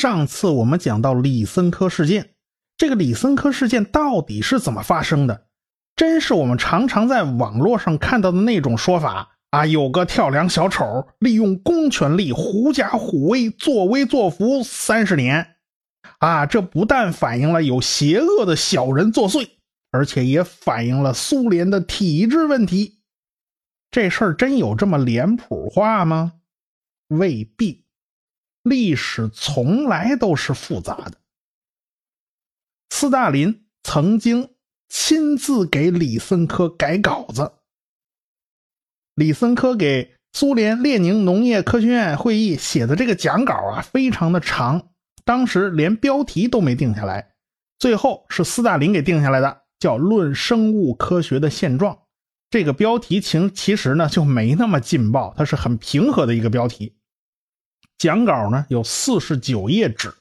上次我们讲到李森科事件，这个李森科事件到底是怎么发生的？真是我们常常在网络上看到的那种说法啊？有个跳梁小丑利用公权力狐假虎威，作威作福三十年，啊，这不但反映了有邪恶的小人作祟，而且也反映了苏联的体制问题。这事儿真有这么脸谱化吗？未必，历史从来都是复杂的。斯大林曾经。亲自给李森科改稿子。李森科给苏联列宁农业科学院会议写的这个讲稿啊，非常的长，当时连标题都没定下来，最后是斯大林给定下来的，叫《论生物科学的现状》。这个标题其其实呢就没那么劲爆，它是很平和的一个标题。讲稿呢有四十九页纸，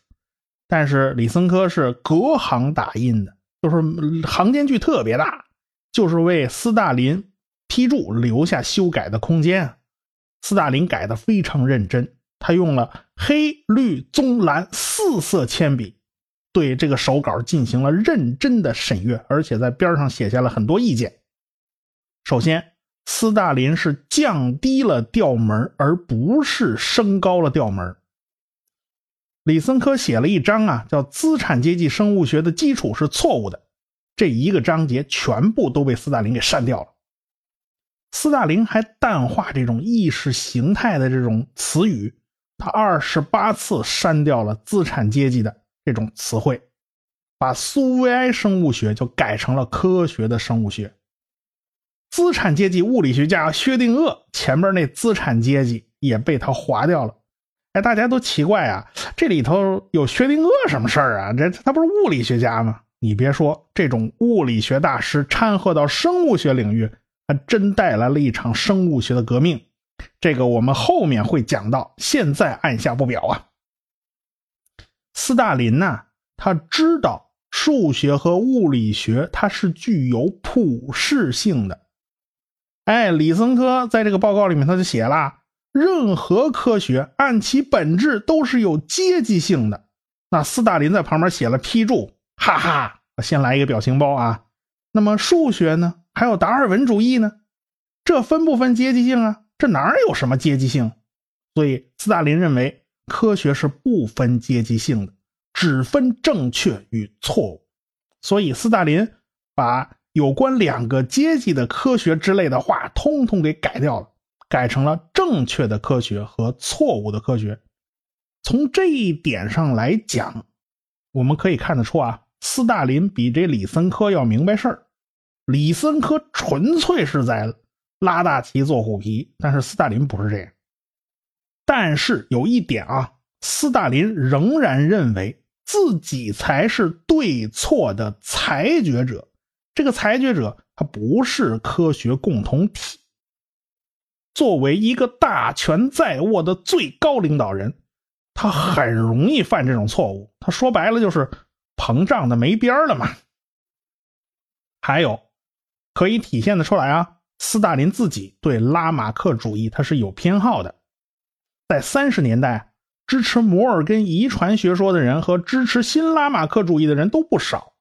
但是李森科是隔行打印的。就是行间距特别大，就是为斯大林批注留下修改的空间。斯大林改的非常认真，他用了黑、绿、棕、蓝四色铅笔，对这个手稿进行了认真的审阅，而且在边上写下了很多意见。首先，斯大林是降低了调门，而不是升高了调门。李森科写了一章啊，叫《资产阶级生物学的基础是错误的》，这一个章节全部都被斯大林给删掉了。斯大林还淡化这种意识形态的这种词语，他二十八次删掉了资产阶级的这种词汇，把苏维埃生物学就改成了科学的生物学。资产阶级物理学家薛定谔前面那资产阶级也被他划掉了。哎，大家都奇怪啊，这里头有薛定谔什么事儿啊？这他不是物理学家吗？你别说，这种物理学大师掺和到生物学领域，还真带来了一场生物学的革命。这个我们后面会讲到，现在按下不表啊。斯大林呢，他知道数学和物理学它是具有普适性的。哎，李森科在这个报告里面他就写了。任何科学按其本质都是有阶级性的。那斯大林在旁边写了批注，哈哈，先来一个表情包啊。那么数学呢？还有达尔文主义呢？这分不分阶级性啊？这哪有什么阶级性？所以斯大林认为科学是不分阶级性的，只分正确与错误。所以斯大林把有关两个阶级的科学之类的话通通给改掉了。改成了正确的科学和错误的科学。从这一点上来讲，我们可以看得出啊，斯大林比这李森科要明白事儿。李森科纯粹是在拉大旗做虎皮，但是斯大林不是这样。但是有一点啊，斯大林仍然认为自己才是对错的裁决者。这个裁决者，他不是科学共同体。作为一个大权在握的最高领导人，他很容易犯这种错误。他说白了就是膨胀的没边儿了嘛。还有可以体现的出来啊，斯大林自己对拉马克主义他是有偏好的。在三十年代，支持摩尔根遗传学说的人和支持新拉马克主义的人都不少，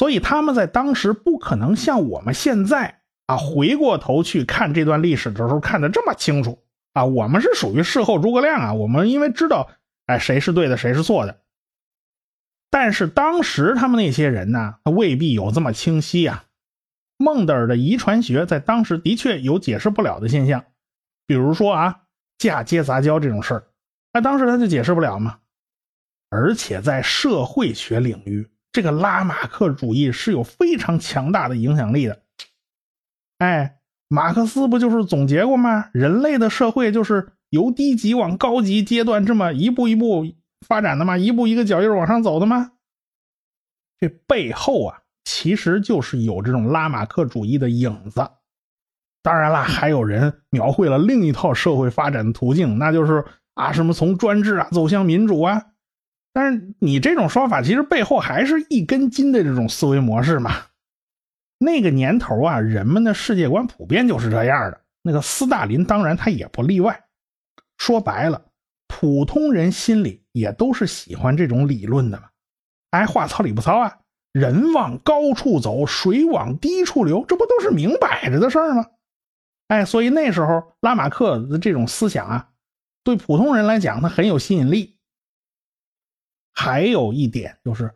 所以他们在当时不可能像我们现在。啊，回过头去看这段历史的时候，看得这么清楚啊！我们是属于事后诸葛亮啊！我们因为知道，哎，谁是对的，谁是错的。但是当时他们那些人呢，他未必有这么清晰啊。孟德尔的遗传学在当时的确有解释不了的现象，比如说啊，嫁接杂交这种事儿，那当时他就解释不了嘛。而且在社会学领域，这个拉马克主义是有非常强大的影响力的。哎，马克思不就是总结过吗？人类的社会就是由低级往高级阶段这么一步一步发展的吗？一步一个脚印往上走的吗？这背后啊，其实就是有这种拉马克主义的影子。当然了，还有人描绘了另一套社会发展的途径，那就是啊，什么从专制啊走向民主啊。但是你这种说法，其实背后还是一根筋的这种思维模式嘛。那个年头啊，人们的世界观普遍就是这样的。那个斯大林当然他也不例外。说白了，普通人心里也都是喜欢这种理论的嘛。哎，话糙理不糙啊，人往高处走，水往低处流，这不都是明摆着的事儿吗？哎，所以那时候拉马克的这种思想啊，对普通人来讲，他很有吸引力。还有一点就是，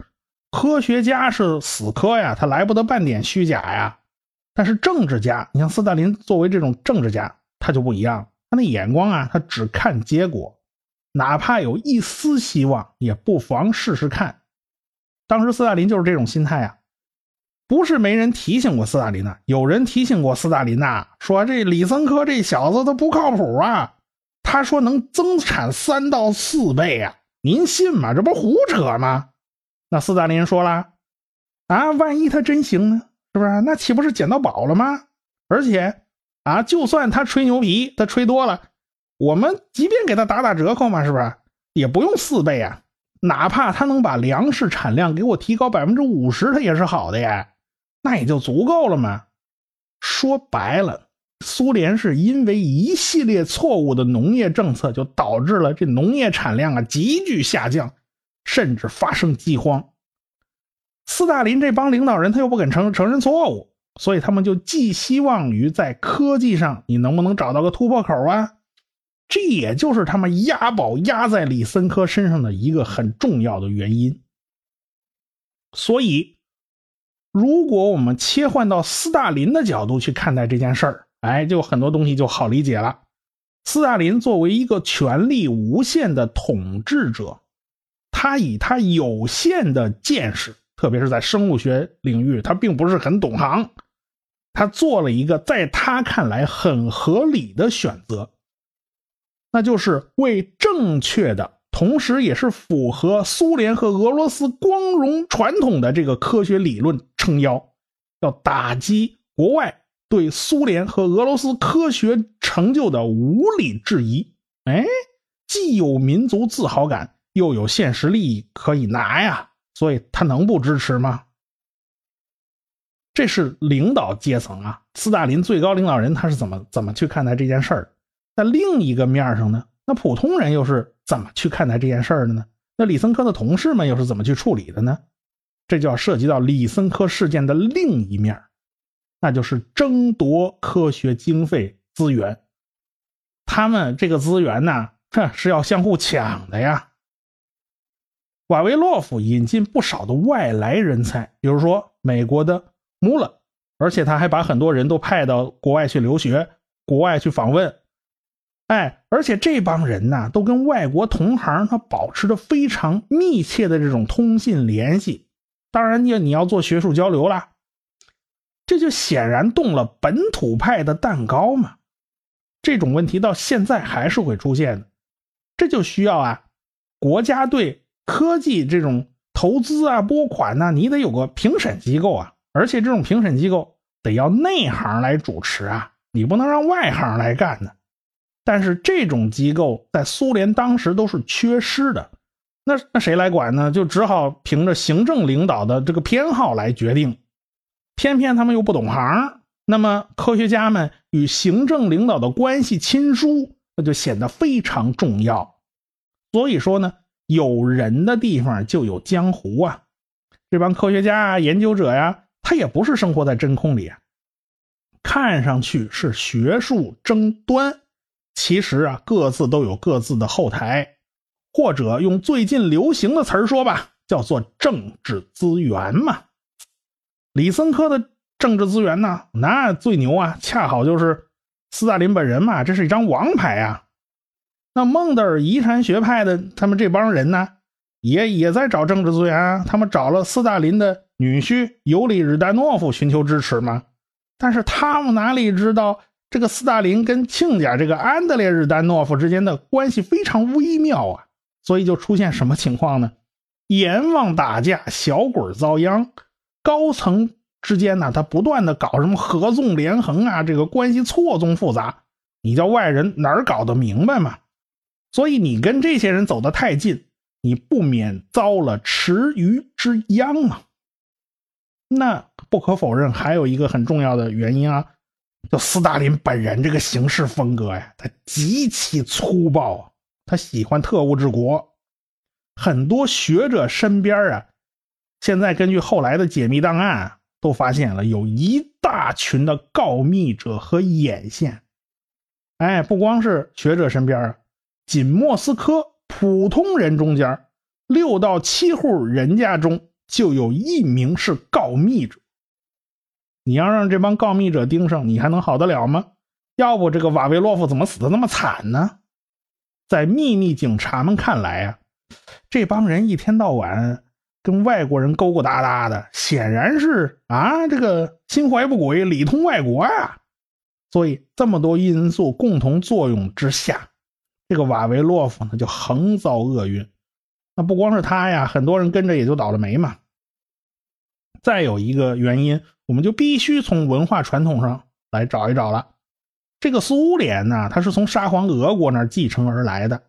科学家是死磕呀，他来不得半点虚假呀。但是政治家，你像斯大林作为这种政治家，他就不一样，他那眼光啊，他只看结果，哪怕有一丝希望，也不妨试试看。当时斯大林就是这种心态啊，不是没人提醒过斯大林呐，有人提醒过斯大林呐，说这李森科这小子他不靠谱啊，他说能增产三到四倍啊，您信吗？这不胡扯吗？那斯大林说了，啊，万一他真行呢？是不是？那岂不是捡到宝了吗？而且，啊，就算他吹牛皮，他吹多了，我们即便给他打打折扣嘛，是不是？也不用四倍啊，哪怕他能把粮食产量给我提高百分之五十，他也是好的呀，那也就足够了嘛。说白了，苏联是因为一系列错误的农业政策，就导致了这农业产量啊急剧下降，甚至发生饥荒。斯大林这帮领导人他又不肯承承认错误，所以他们就寄希望于在科技上你能不能找到个突破口啊？这也就是他们押宝押在李森科身上的一个很重要的原因。所以，如果我们切换到斯大林的角度去看待这件事儿，哎，就很多东西就好理解了。斯大林作为一个权力无限的统治者，他以他有限的见识。特别是在生物学领域，他并不是很懂行，他做了一个在他看来很合理的选择，那就是为正确的，同时也是符合苏联和俄罗斯光荣传统的这个科学理论撑腰，要打击国外对苏联和俄罗斯科学成就的无理质疑。哎，既有民族自豪感，又有现实利益可以拿呀。所以他能不支持吗？这是领导阶层啊，斯大林最高领导人他是怎么怎么去看待这件事儿？那另一个面上呢，那普通人又是怎么去看待这件事儿的呢？那李森科的同事们又是怎么去处理的呢？这就要涉及到李森科事件的另一面，那就是争夺科学经费资源。他们这个资源呢，哼，是要相互抢的呀。瓦维洛夫引进不少的外来人才，比如说美国的穆勒，而且他还把很多人都派到国外去留学、国外去访问。哎，而且这帮人呢，都跟外国同行他保持着非常密切的这种通信联系。当然，你你要做学术交流啦，这就显然动了本土派的蛋糕嘛。这种问题到现在还是会出现的，这就需要啊，国家对。科技这种投资啊、拨款呐，你得有个评审机构啊，而且这种评审机构得要内行来主持啊，你不能让外行来干呢。但是这种机构在苏联当时都是缺失的，那那谁来管呢？就只好凭着行政领导的这个偏好来决定，偏偏他们又不懂行，那么科学家们与行政领导的关系亲疏，那就显得非常重要。所以说呢。有人的地方就有江湖啊！这帮科学家啊、研究者呀，他也不是生活在真空里啊。看上去是学术争端，其实啊，各自都有各自的后台，或者用最近流行的词儿说吧，叫做政治资源嘛。李森科的政治资源呢，那最牛啊，恰好就是斯大林本人嘛，这是一张王牌啊。那孟德尔遗传学派的他们这帮人呢，也也在找政治资源啊。他们找了斯大林的女婿尤里日丹诺夫寻求支持嘛。但是他们哪里知道，这个斯大林跟亲家这个安德烈日丹诺夫之间的关系非常微妙啊。所以就出现什么情况呢？阎王打架，小鬼遭殃。高层之间呢，他不断的搞什么合纵连横啊，这个关系错综复杂。你叫外人哪儿搞得明白嘛？所以你跟这些人走得太近，你不免遭了池鱼之殃啊。那不可否认，还有一个很重要的原因啊，就斯大林本人这个行事风格呀，他极其粗暴啊。他喜欢特务治国。很多学者身边啊，现在根据后来的解密档案，都发现了有一大群的告密者和眼线。哎，不光是学者身边啊，仅莫斯科普通人中间，六到七户人家中就有一名是告密者。你要让这帮告密者盯上，你还能好得了吗？要不这个瓦维洛夫怎么死的那么惨呢？在秘密警察们看来啊，这帮人一天到晚跟外国人勾勾搭搭的，显然是啊，这个心怀不轨，里通外国啊。所以这么多因素共同作用之下，这个瓦维洛夫呢就横遭厄运。那不光是他呀，很多人跟着也就倒了霉嘛。再有一个原因，我们就必须从文化传统上来找一找了。这个苏联呢，它是从沙皇俄国那儿继承而来的，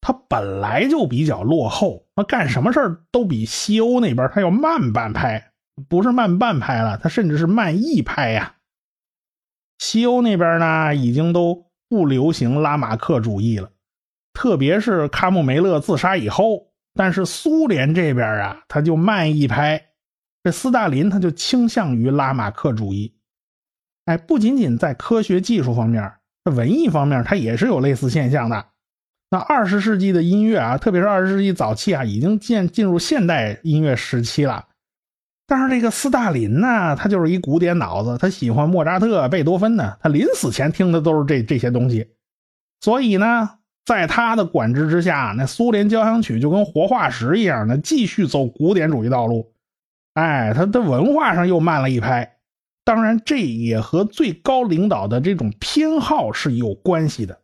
它本来就比较落后，那干什么事儿都比西欧那边它要慢半拍，不是慢半拍了，它甚至是慢一拍呀。西欧那边呢，已经都不流行拉马克主义了，特别是卡姆梅勒自杀以后，但是苏联这边啊，他就慢一拍，这斯大林他就倾向于拉马克主义。哎，不仅仅在科学技术方面，在文艺方面，它也是有类似现象的。那二十世纪的音乐啊，特别是二十世纪早期啊，已经进进入现代音乐时期了。但是这个斯大林呢，他就是一古典脑子，他喜欢莫扎特、贝多芬呢，他临死前听的都是这这些东西。所以呢，在他的管制之下，那苏联交响曲就跟活化石一样，的继续走古典主义道路。哎，他的文化上又慢了一拍。当然，这也和最高领导的这种偏好是有关系的。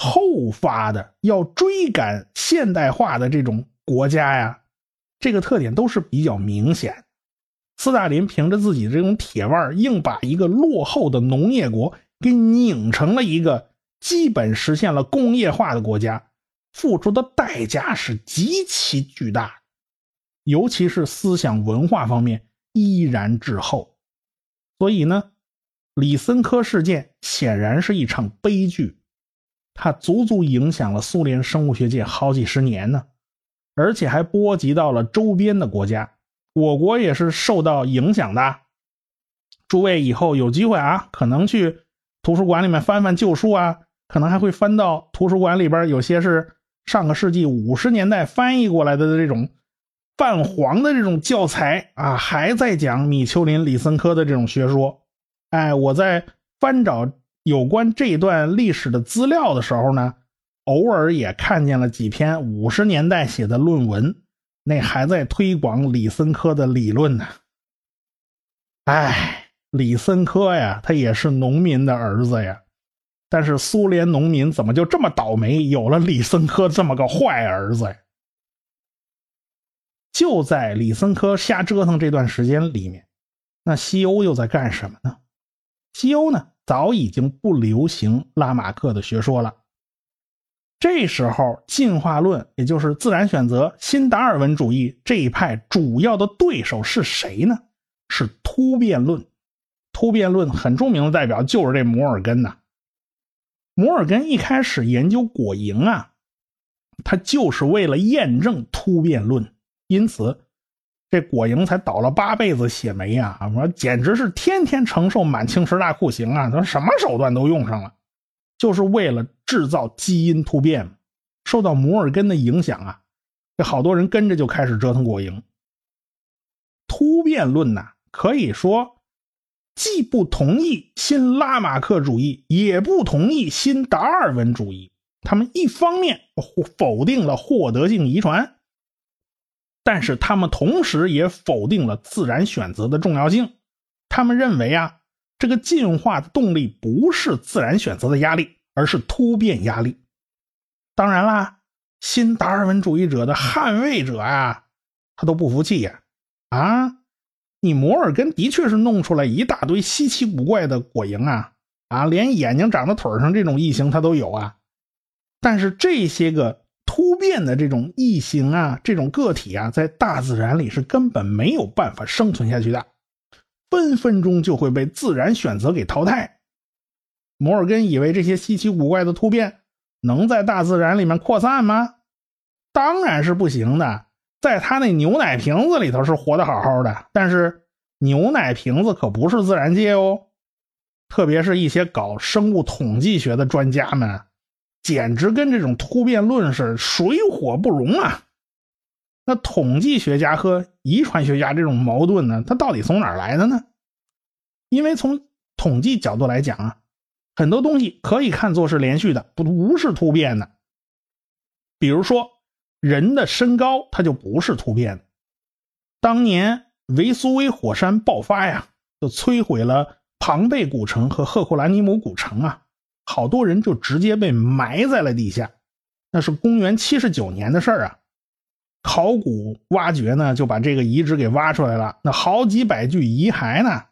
后发的要追赶现代化的这种国家呀，这个特点都是比较明显。斯大林凭着自己这种铁腕，硬把一个落后的农业国给拧成了一个基本实现了工业化的国家，付出的代价是极其巨大，尤其是思想文化方面依然滞后。所以呢，李森科事件显然是一场悲剧，它足足影响了苏联生物学界好几十年呢，而且还波及到了周边的国家，我国也是受到影响的。诸位以后有机会啊，可能去图书馆里面翻翻旧书啊，可能还会翻到图书馆里边有些是上个世纪五十年代翻译过来的这种。泛黄的这种教材啊，还在讲米丘林、李森科的这种学说。哎，我在翻找有关这段历史的资料的时候呢，偶尔也看见了几篇五十年代写的论文，那还在推广李森科的理论呢。哎，李森科呀，他也是农民的儿子呀，但是苏联农民怎么就这么倒霉，有了李森科这么个坏儿子呀？就在李森科瞎折腾这段时间里面，那西欧又在干什么呢？西欧呢，早已经不流行拉马克的学说了。这时候，进化论，也就是自然选择、新达尔文主义这一派主要的对手是谁呢？是突变论。突变论很著名的代表就是这摩尔根呐。摩尔根一开始研究果蝇啊，他就是为了验证突变论。因此，这果蝇才倒了八辈子血霉啊！我说简直是天天承受满清十大酷刑啊！他什么手段都用上了，就是为了制造基因突变。受到摩尔根的影响啊，这好多人跟着就开始折腾果蝇。突变论呐，可以说既不同意新拉马克主义，也不同意新达尔文主义。他们一方面否定了获得性遗传。但是他们同时也否定了自然选择的重要性。他们认为啊，这个进化的动力不是自然选择的压力，而是突变压力。当然啦，新达尔文主义者的捍卫者啊，他都不服气呀！啊，你摩尔根的确是弄出来一大堆稀奇古怪的果蝇啊，啊，连眼睛长在腿上这种异形它都有啊。但是这些个。突变的这种异形啊，这种个体啊，在大自然里是根本没有办法生存下去的，分分钟就会被自然选择给淘汰。摩尔根以为这些稀奇古怪的突变能在大自然里面扩散吗？当然是不行的。在他那牛奶瓶子里头是活得好好的，但是牛奶瓶子可不是自然界哦。特别是一些搞生物统计学的专家们，简直跟这种突变论是水火不容啊！那统计学家和遗传学家这种矛盾呢，它到底从哪来的呢？因为从统计角度来讲啊，很多东西可以看作是连续的，不不是突变的。比如说人的身高，它就不是突变的。当年维苏威火山爆发呀，就摧毁了。庞贝古城和赫库兰尼姆古城啊，好多人就直接被埋在了地下。那是公元七十九年的事儿啊。考古挖掘呢，就把这个遗址给挖出来了。那好几百具遗骸呢，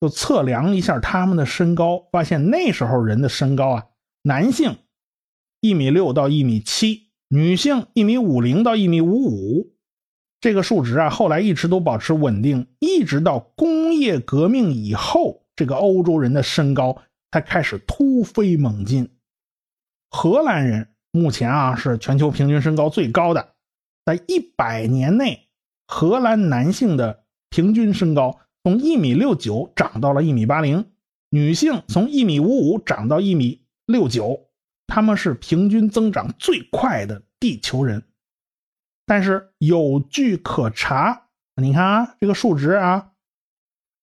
就测量一下他们的身高，发现那时候人的身高啊，男性一米六到一米七，女性一米五零到一米五五。这个数值啊，后来一直都保持稳定，一直到工业革命以后。这个欧洲人的身高才开始突飞猛进。荷兰人目前啊是全球平均身高最高的，在一百年内，荷兰男性的平均身高从一米六九长到了一米八零，女性从一米五五长到一米六九，他们是平均增长最快的地球人。但是有据可查，你看啊，这个数值啊，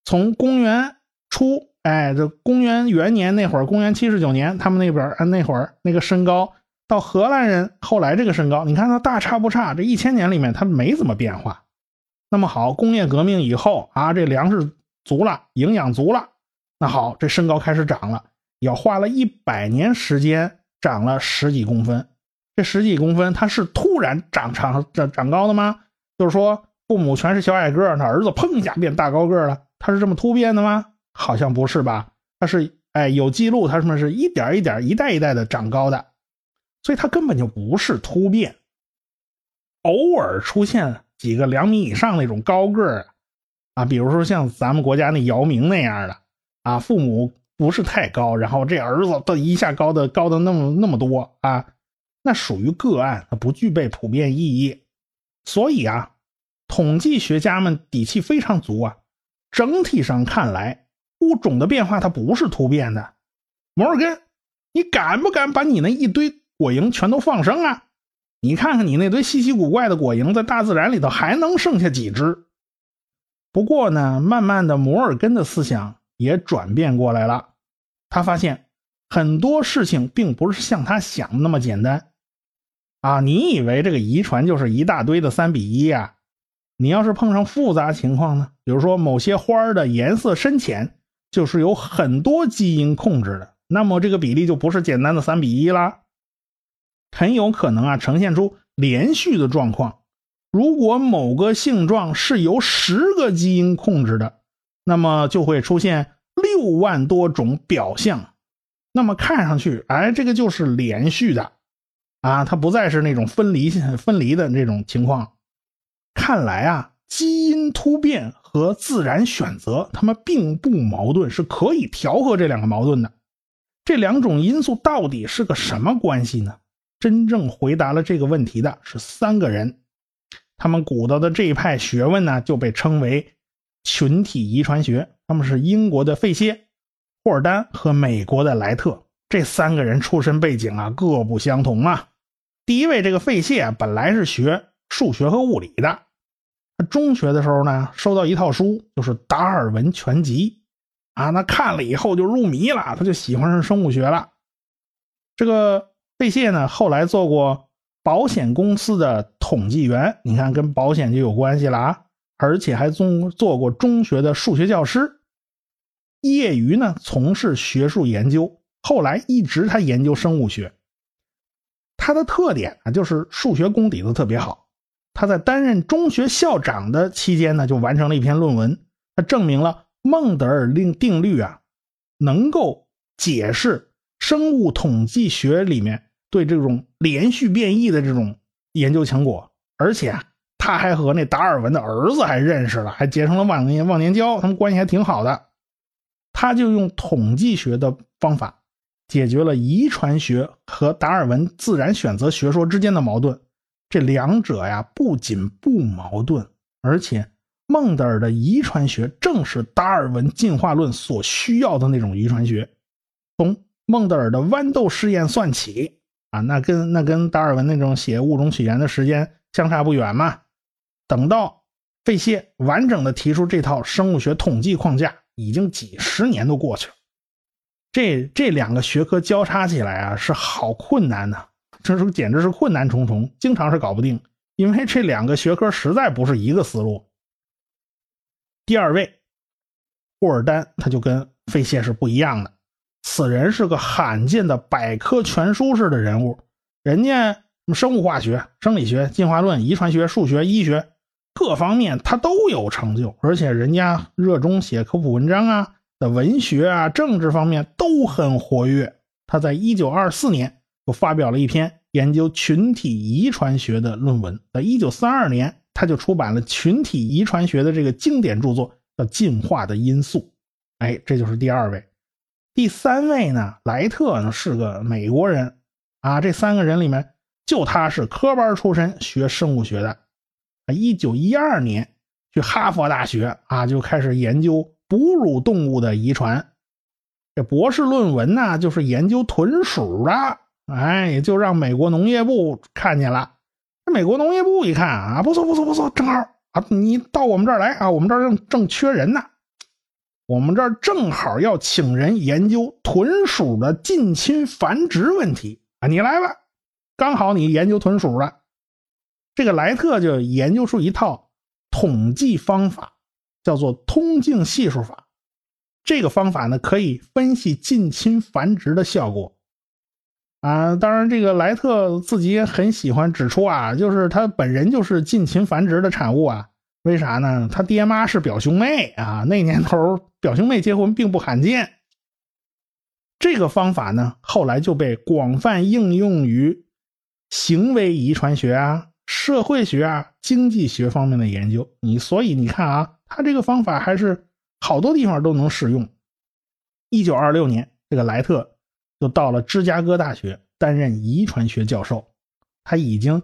从公元。初，哎，这公元元年那会儿，公元七十九年，他们那边啊那会儿那个身高，到荷兰人后来这个身高，你看他大差不差，这一千年里面他没怎么变化。那么好，工业革命以后啊，这粮食足了，营养足了，那好，这身高开始长了，要花了一百年时间长了十几公分。这十几公分，它是突然长长长长高的吗？就是说父母全是小矮个儿，他儿子砰一下变大高个了，他是这么突变的吗？好像不是吧？它是哎，有记录，它什么是一点一点、一代一代的长高的，所以它根本就不是突变。偶尔出现几个两米以上那种高个儿啊，比如说像咱们国家那姚明那样的啊，父母不是太高，然后这儿子都一下高的高的那么那么多啊，那属于个案，它不具备普遍意义。所以啊，统计学家们底气非常足啊，整体上看来。物种的变化它不是突变的，摩尔根，你敢不敢把你那一堆果蝇全都放生啊？你看看你那堆稀奇古怪的果蝇，在大自然里头还能剩下几只？不过呢，慢慢的摩尔根的思想也转变过来了，他发现很多事情并不是像他想的那么简单啊！你以为这个遗传就是一大堆的三比一啊？你要是碰上复杂情况呢？比如说某些花的颜色深浅。就是有很多基因控制的，那么这个比例就不是简单的三比一啦，很有可能啊呈现出连续的状况。如果某个性状是由十个基因控制的，那么就会出现六万多种表象。那么看上去，哎，这个就是连续的啊，它不再是那种分离分离的这种情况。看来啊。基因突变和自然选择，它们并不矛盾，是可以调和这两个矛盾的。这两种因素到底是个什么关系呢？真正回答了这个问题的是三个人，他们鼓捣的这一派学问呢，就被称为群体遗传学。他们是英国的费歇、霍尔丹和美国的莱特。这三个人出身背景啊，各不相同啊。第一位这个费谢本来是学数学和物理的。中学的时候呢，收到一套书，就是《达尔文全集》，啊，那看了以后就入迷了，他就喜欢上生物学了。这个贝谢呢，后来做过保险公司的统计员，你看跟保险就有关系了啊，而且还中做过中学的数学教师，业余呢从事学术研究，后来一直他研究生物学。他的特点啊，就是数学功底子特别好。他在担任中学校长的期间呢，就完成了一篇论文，他证明了孟德尔定定律啊，能够解释生物统计学里面对这种连续变异的这种研究成果，而且啊他还和那达尔文的儿子还认识了，还结成了忘年忘年交，他们关系还挺好的。他就用统计学的方法解决了遗传学和达尔文自然选择学说之间的矛盾。这两者呀，不仅不矛盾，而且孟德尔的遗传学正是达尔文进化论所需要的那种遗传学。从孟德尔的豌豆试验算起啊，那跟那跟达尔文那种写物种起源的时间相差不远嘛。等到费谢完整的提出这套生物学统计框架，已经几十年都过去了。这这两个学科交叉起来啊，是好困难呐。这是简直是困难重重，经常是搞不定，因为这两个学科实在不是一个思路。第二位，霍尔丹他就跟费谢是不一样的，此人是个罕见的百科全书式的人物，人家生物化学、生理学、进化论、遗传学、数学、医学各方面他都有成就，而且人家热衷写科普文章啊，在文学啊、政治方面都很活跃。他在一九发表了一篇研究群体遗传学的论文，在一九三二年，他就出版了群体遗传学的这个经典著作，叫《进化的因素》。哎，这就是第二位。第三位呢，莱特呢是个美国人啊。这三个人里面，就他是科班出身，学生物学的。啊，一九一二年去哈佛大学啊，就开始研究哺乳动物的遗传。这博士论文呢，就是研究豚鼠的。哎，就让美国农业部看见了。这美国农业部一看啊，不错不错不错，正好啊，你到我们这儿来啊，我们这儿正正缺人呢。我们这儿正好要请人研究豚鼠的近亲繁殖问题啊，你来吧，刚好你研究豚鼠的。这个莱特就研究出一套统计方法，叫做通径系数法。这个方法呢，可以分析近亲繁殖的效果。啊，当然，这个莱特自己也很喜欢指出啊，就是他本人就是近亲繁殖的产物啊。为啥呢？他爹妈是表兄妹啊，那年头表兄妹结婚并不罕见。这个方法呢，后来就被广泛应用于行为遗传学啊、社会学啊、经济学方面的研究。你所以你看啊，他这个方法还是好多地方都能适用。一九二六年，这个莱特。就到了芝加哥大学担任遗传学教授，他已经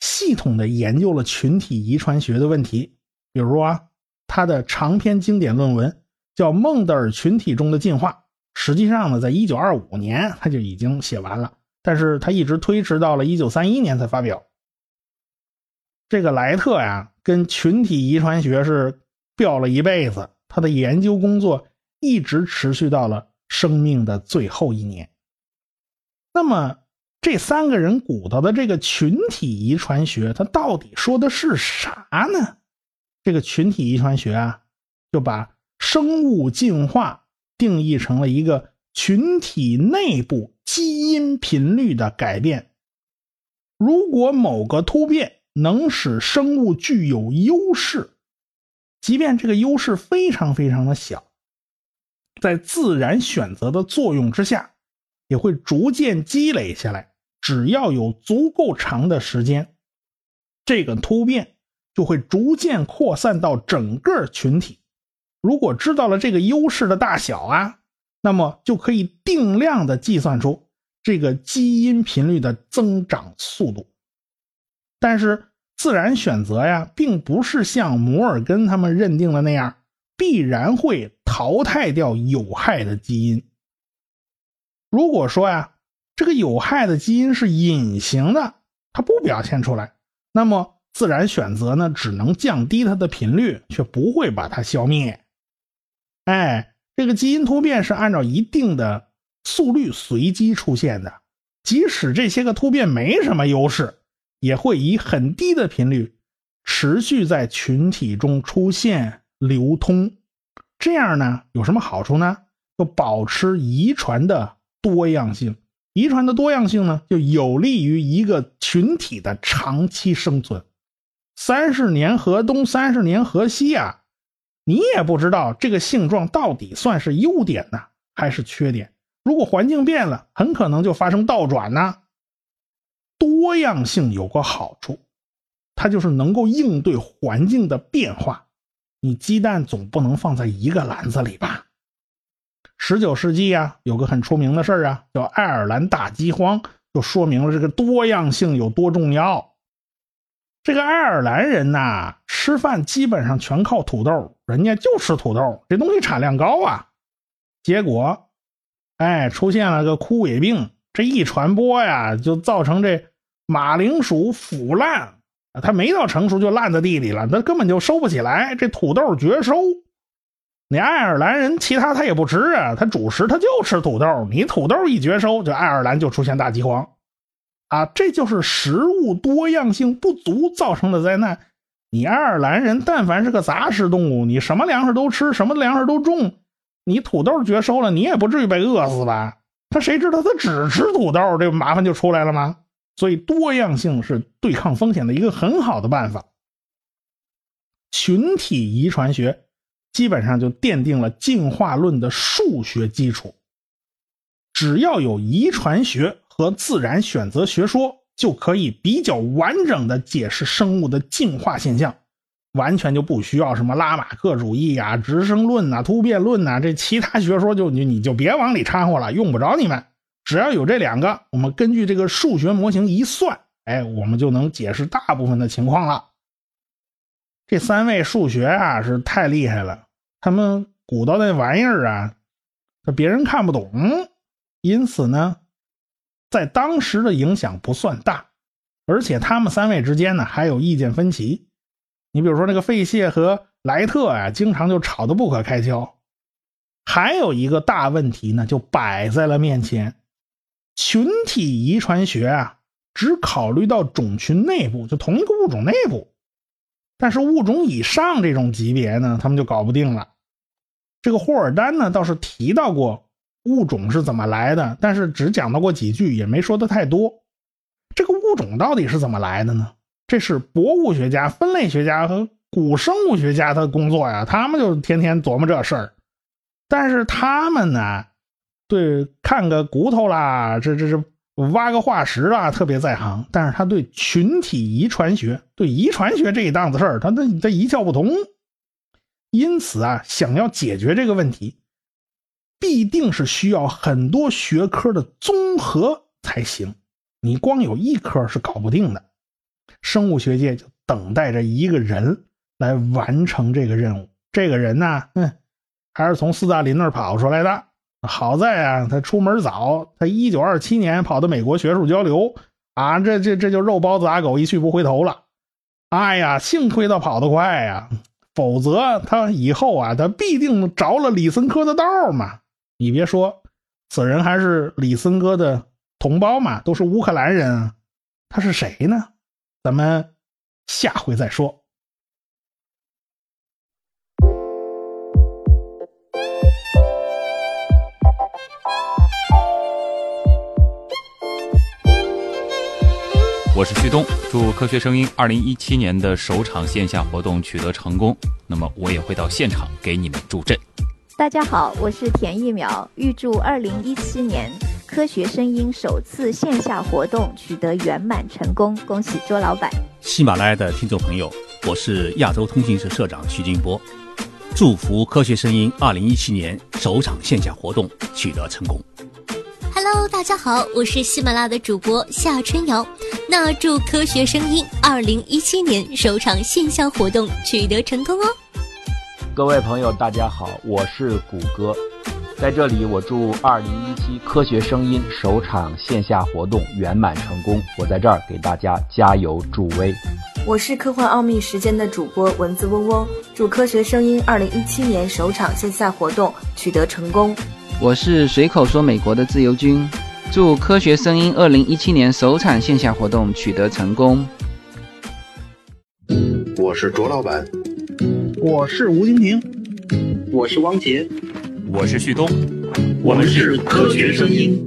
系统的研究了群体遗传学的问题。比如啊，他的长篇经典论文叫《孟德尔群体中的进化》，实际上呢，在一九二五年他就已经写完了，但是他一直推迟到了一九三一年才发表。这个莱特呀，跟群体遗传学是飙了一辈子，他的研究工作一直持续到了。生命的最后一年。那么，这三个人骨头的这个群体遗传学，它到底说的是啥呢？这个群体遗传学啊，就把生物进化定义成了一个群体内部基因频率的改变。如果某个突变能使生物具有优势，即便这个优势非常非常的小。在自然选择的作用之下，也会逐渐积累下来。只要有足够长的时间，这个突变就会逐渐扩散到整个群体。如果知道了这个优势的大小啊，那么就可以定量的计算出这个基因频率的增长速度。但是自然选择呀，并不是像摩尔根他们认定的那样。必然会淘汰掉有害的基因。如果说呀，这个有害的基因是隐形的，它不表现出来，那么自然选择呢，只能降低它的频率，却不会把它消灭。哎，这个基因突变是按照一定的速率随机出现的，即使这些个突变没什么优势，也会以很低的频率持续在群体中出现。流通，这样呢有什么好处呢？就保持遗传的多样性。遗传的多样性呢，就有利于一个群体的长期生存。三十年河东，三十年河西啊，你也不知道这个性状到底算是优点呢，还是缺点。如果环境变了，很可能就发生倒转呢。多样性有个好处，它就是能够应对环境的变化。你鸡蛋总不能放在一个篮子里吧？十九世纪啊，有个很出名的事儿啊，叫爱尔兰大饥荒，就说明了这个多样性有多重要。这个爱尔兰人呐，吃饭基本上全靠土豆，人家就吃土豆，这东西产量高啊。结果，哎，出现了个枯萎病，这一传播呀，就造成这马铃薯腐烂。它没到成熟就烂在地里了，它根本就收不起来。这土豆绝收。你爱尔兰人其他他也不吃啊，他主食他就吃土豆。你土豆一绝收，就爱尔兰就出现大饥荒，啊，这就是食物多样性不足造成的灾难。你爱尔兰人但凡是个杂食动物，你什么粮食都吃，什么粮食都种，你土豆绝收了，你也不至于被饿死吧？他谁知道他只吃土豆，这麻烦就出来了吗？所以多样性是对抗风险的一个很好的办法。群体遗传学。基本上就奠定了进化论的数学基础。只要有遗传学和自然选择学说，就可以比较完整的解释生物的进化现象，完全就不需要什么拉马克主义啊、直升论呐、突变论呐，这其他学说就你你就别往里掺和了，用不着你们。只要有这两个，我们根据这个数学模型一算，哎，我们就能解释大部分的情况了。这三位数学啊，是太厉害了。他们鼓捣那玩意儿啊，这别人看不懂，因此呢，在当时的影响不算大，而且他们三位之间呢还有意见分歧。你比如说那个费谢和莱特啊，经常就吵得不可开交。还有一个大问题呢，就摆在了面前：群体遗传学啊，只考虑到种群内部，就同一个物种内部，但是物种以上这种级别呢，他们就搞不定了。这个霍尔丹呢，倒是提到过物种是怎么来的，但是只讲到过几句，也没说的太多。这个物种到底是怎么来的呢？这是博物学家、分类学家和古生物学家的工作呀，他们就天天琢磨这事儿。但是他们呢，对看个骨头啦，这这这挖个化石啦，特别在行。但是他对群体遗传学、对遗传学这一档子事儿，他他他一窍不通。因此啊，想要解决这个问题，必定是需要很多学科的综合才行。你光有一科是搞不定的。生物学界就等待着一个人来完成这个任务。这个人呢，嗯，还是从斯大林那儿跑出来的。好在啊，他出门早，他一九二七年跑到美国学术交流啊，这这这就肉包子打狗，一去不回头了。哎呀，幸亏他跑得快呀。否则，他以后啊，他必定着了李森科的道嘛。你别说，此人还是李森科的同胞嘛，都是乌克兰人。他是谁呢？咱们下回再说。我是旭东，祝科学声音二零一七年的首场线下活动取得成功。那么我也会到现场给你们助阵。大家好，我是田一苗，预祝二零一七年科学声音首次线下活动取得圆满成功，恭喜周老板。喜马拉雅的听众朋友，我是亚洲通信社社长徐金波，祝福科学声音二零一七年首场线下活动取得成功。Hello，大家好，我是喜马拉雅的主播夏春瑶。那祝科学声音二零一七年首场线下活动取得成功哦。各位朋友，大家好，我是谷歌，在这里我祝二零一七科学声音首场线下活动圆满成功。我在这儿给大家加油助威。我是科幻奥秘时间的主播文字嗡嗡，祝科学声音二零一七年首场线下活动取得成功。我是随口说美国的自由军，祝科学声音二零一七年首场线下活动取得成功。我是卓老板，我是吴金平，我是汪杰，我是旭东，我们是科学声音。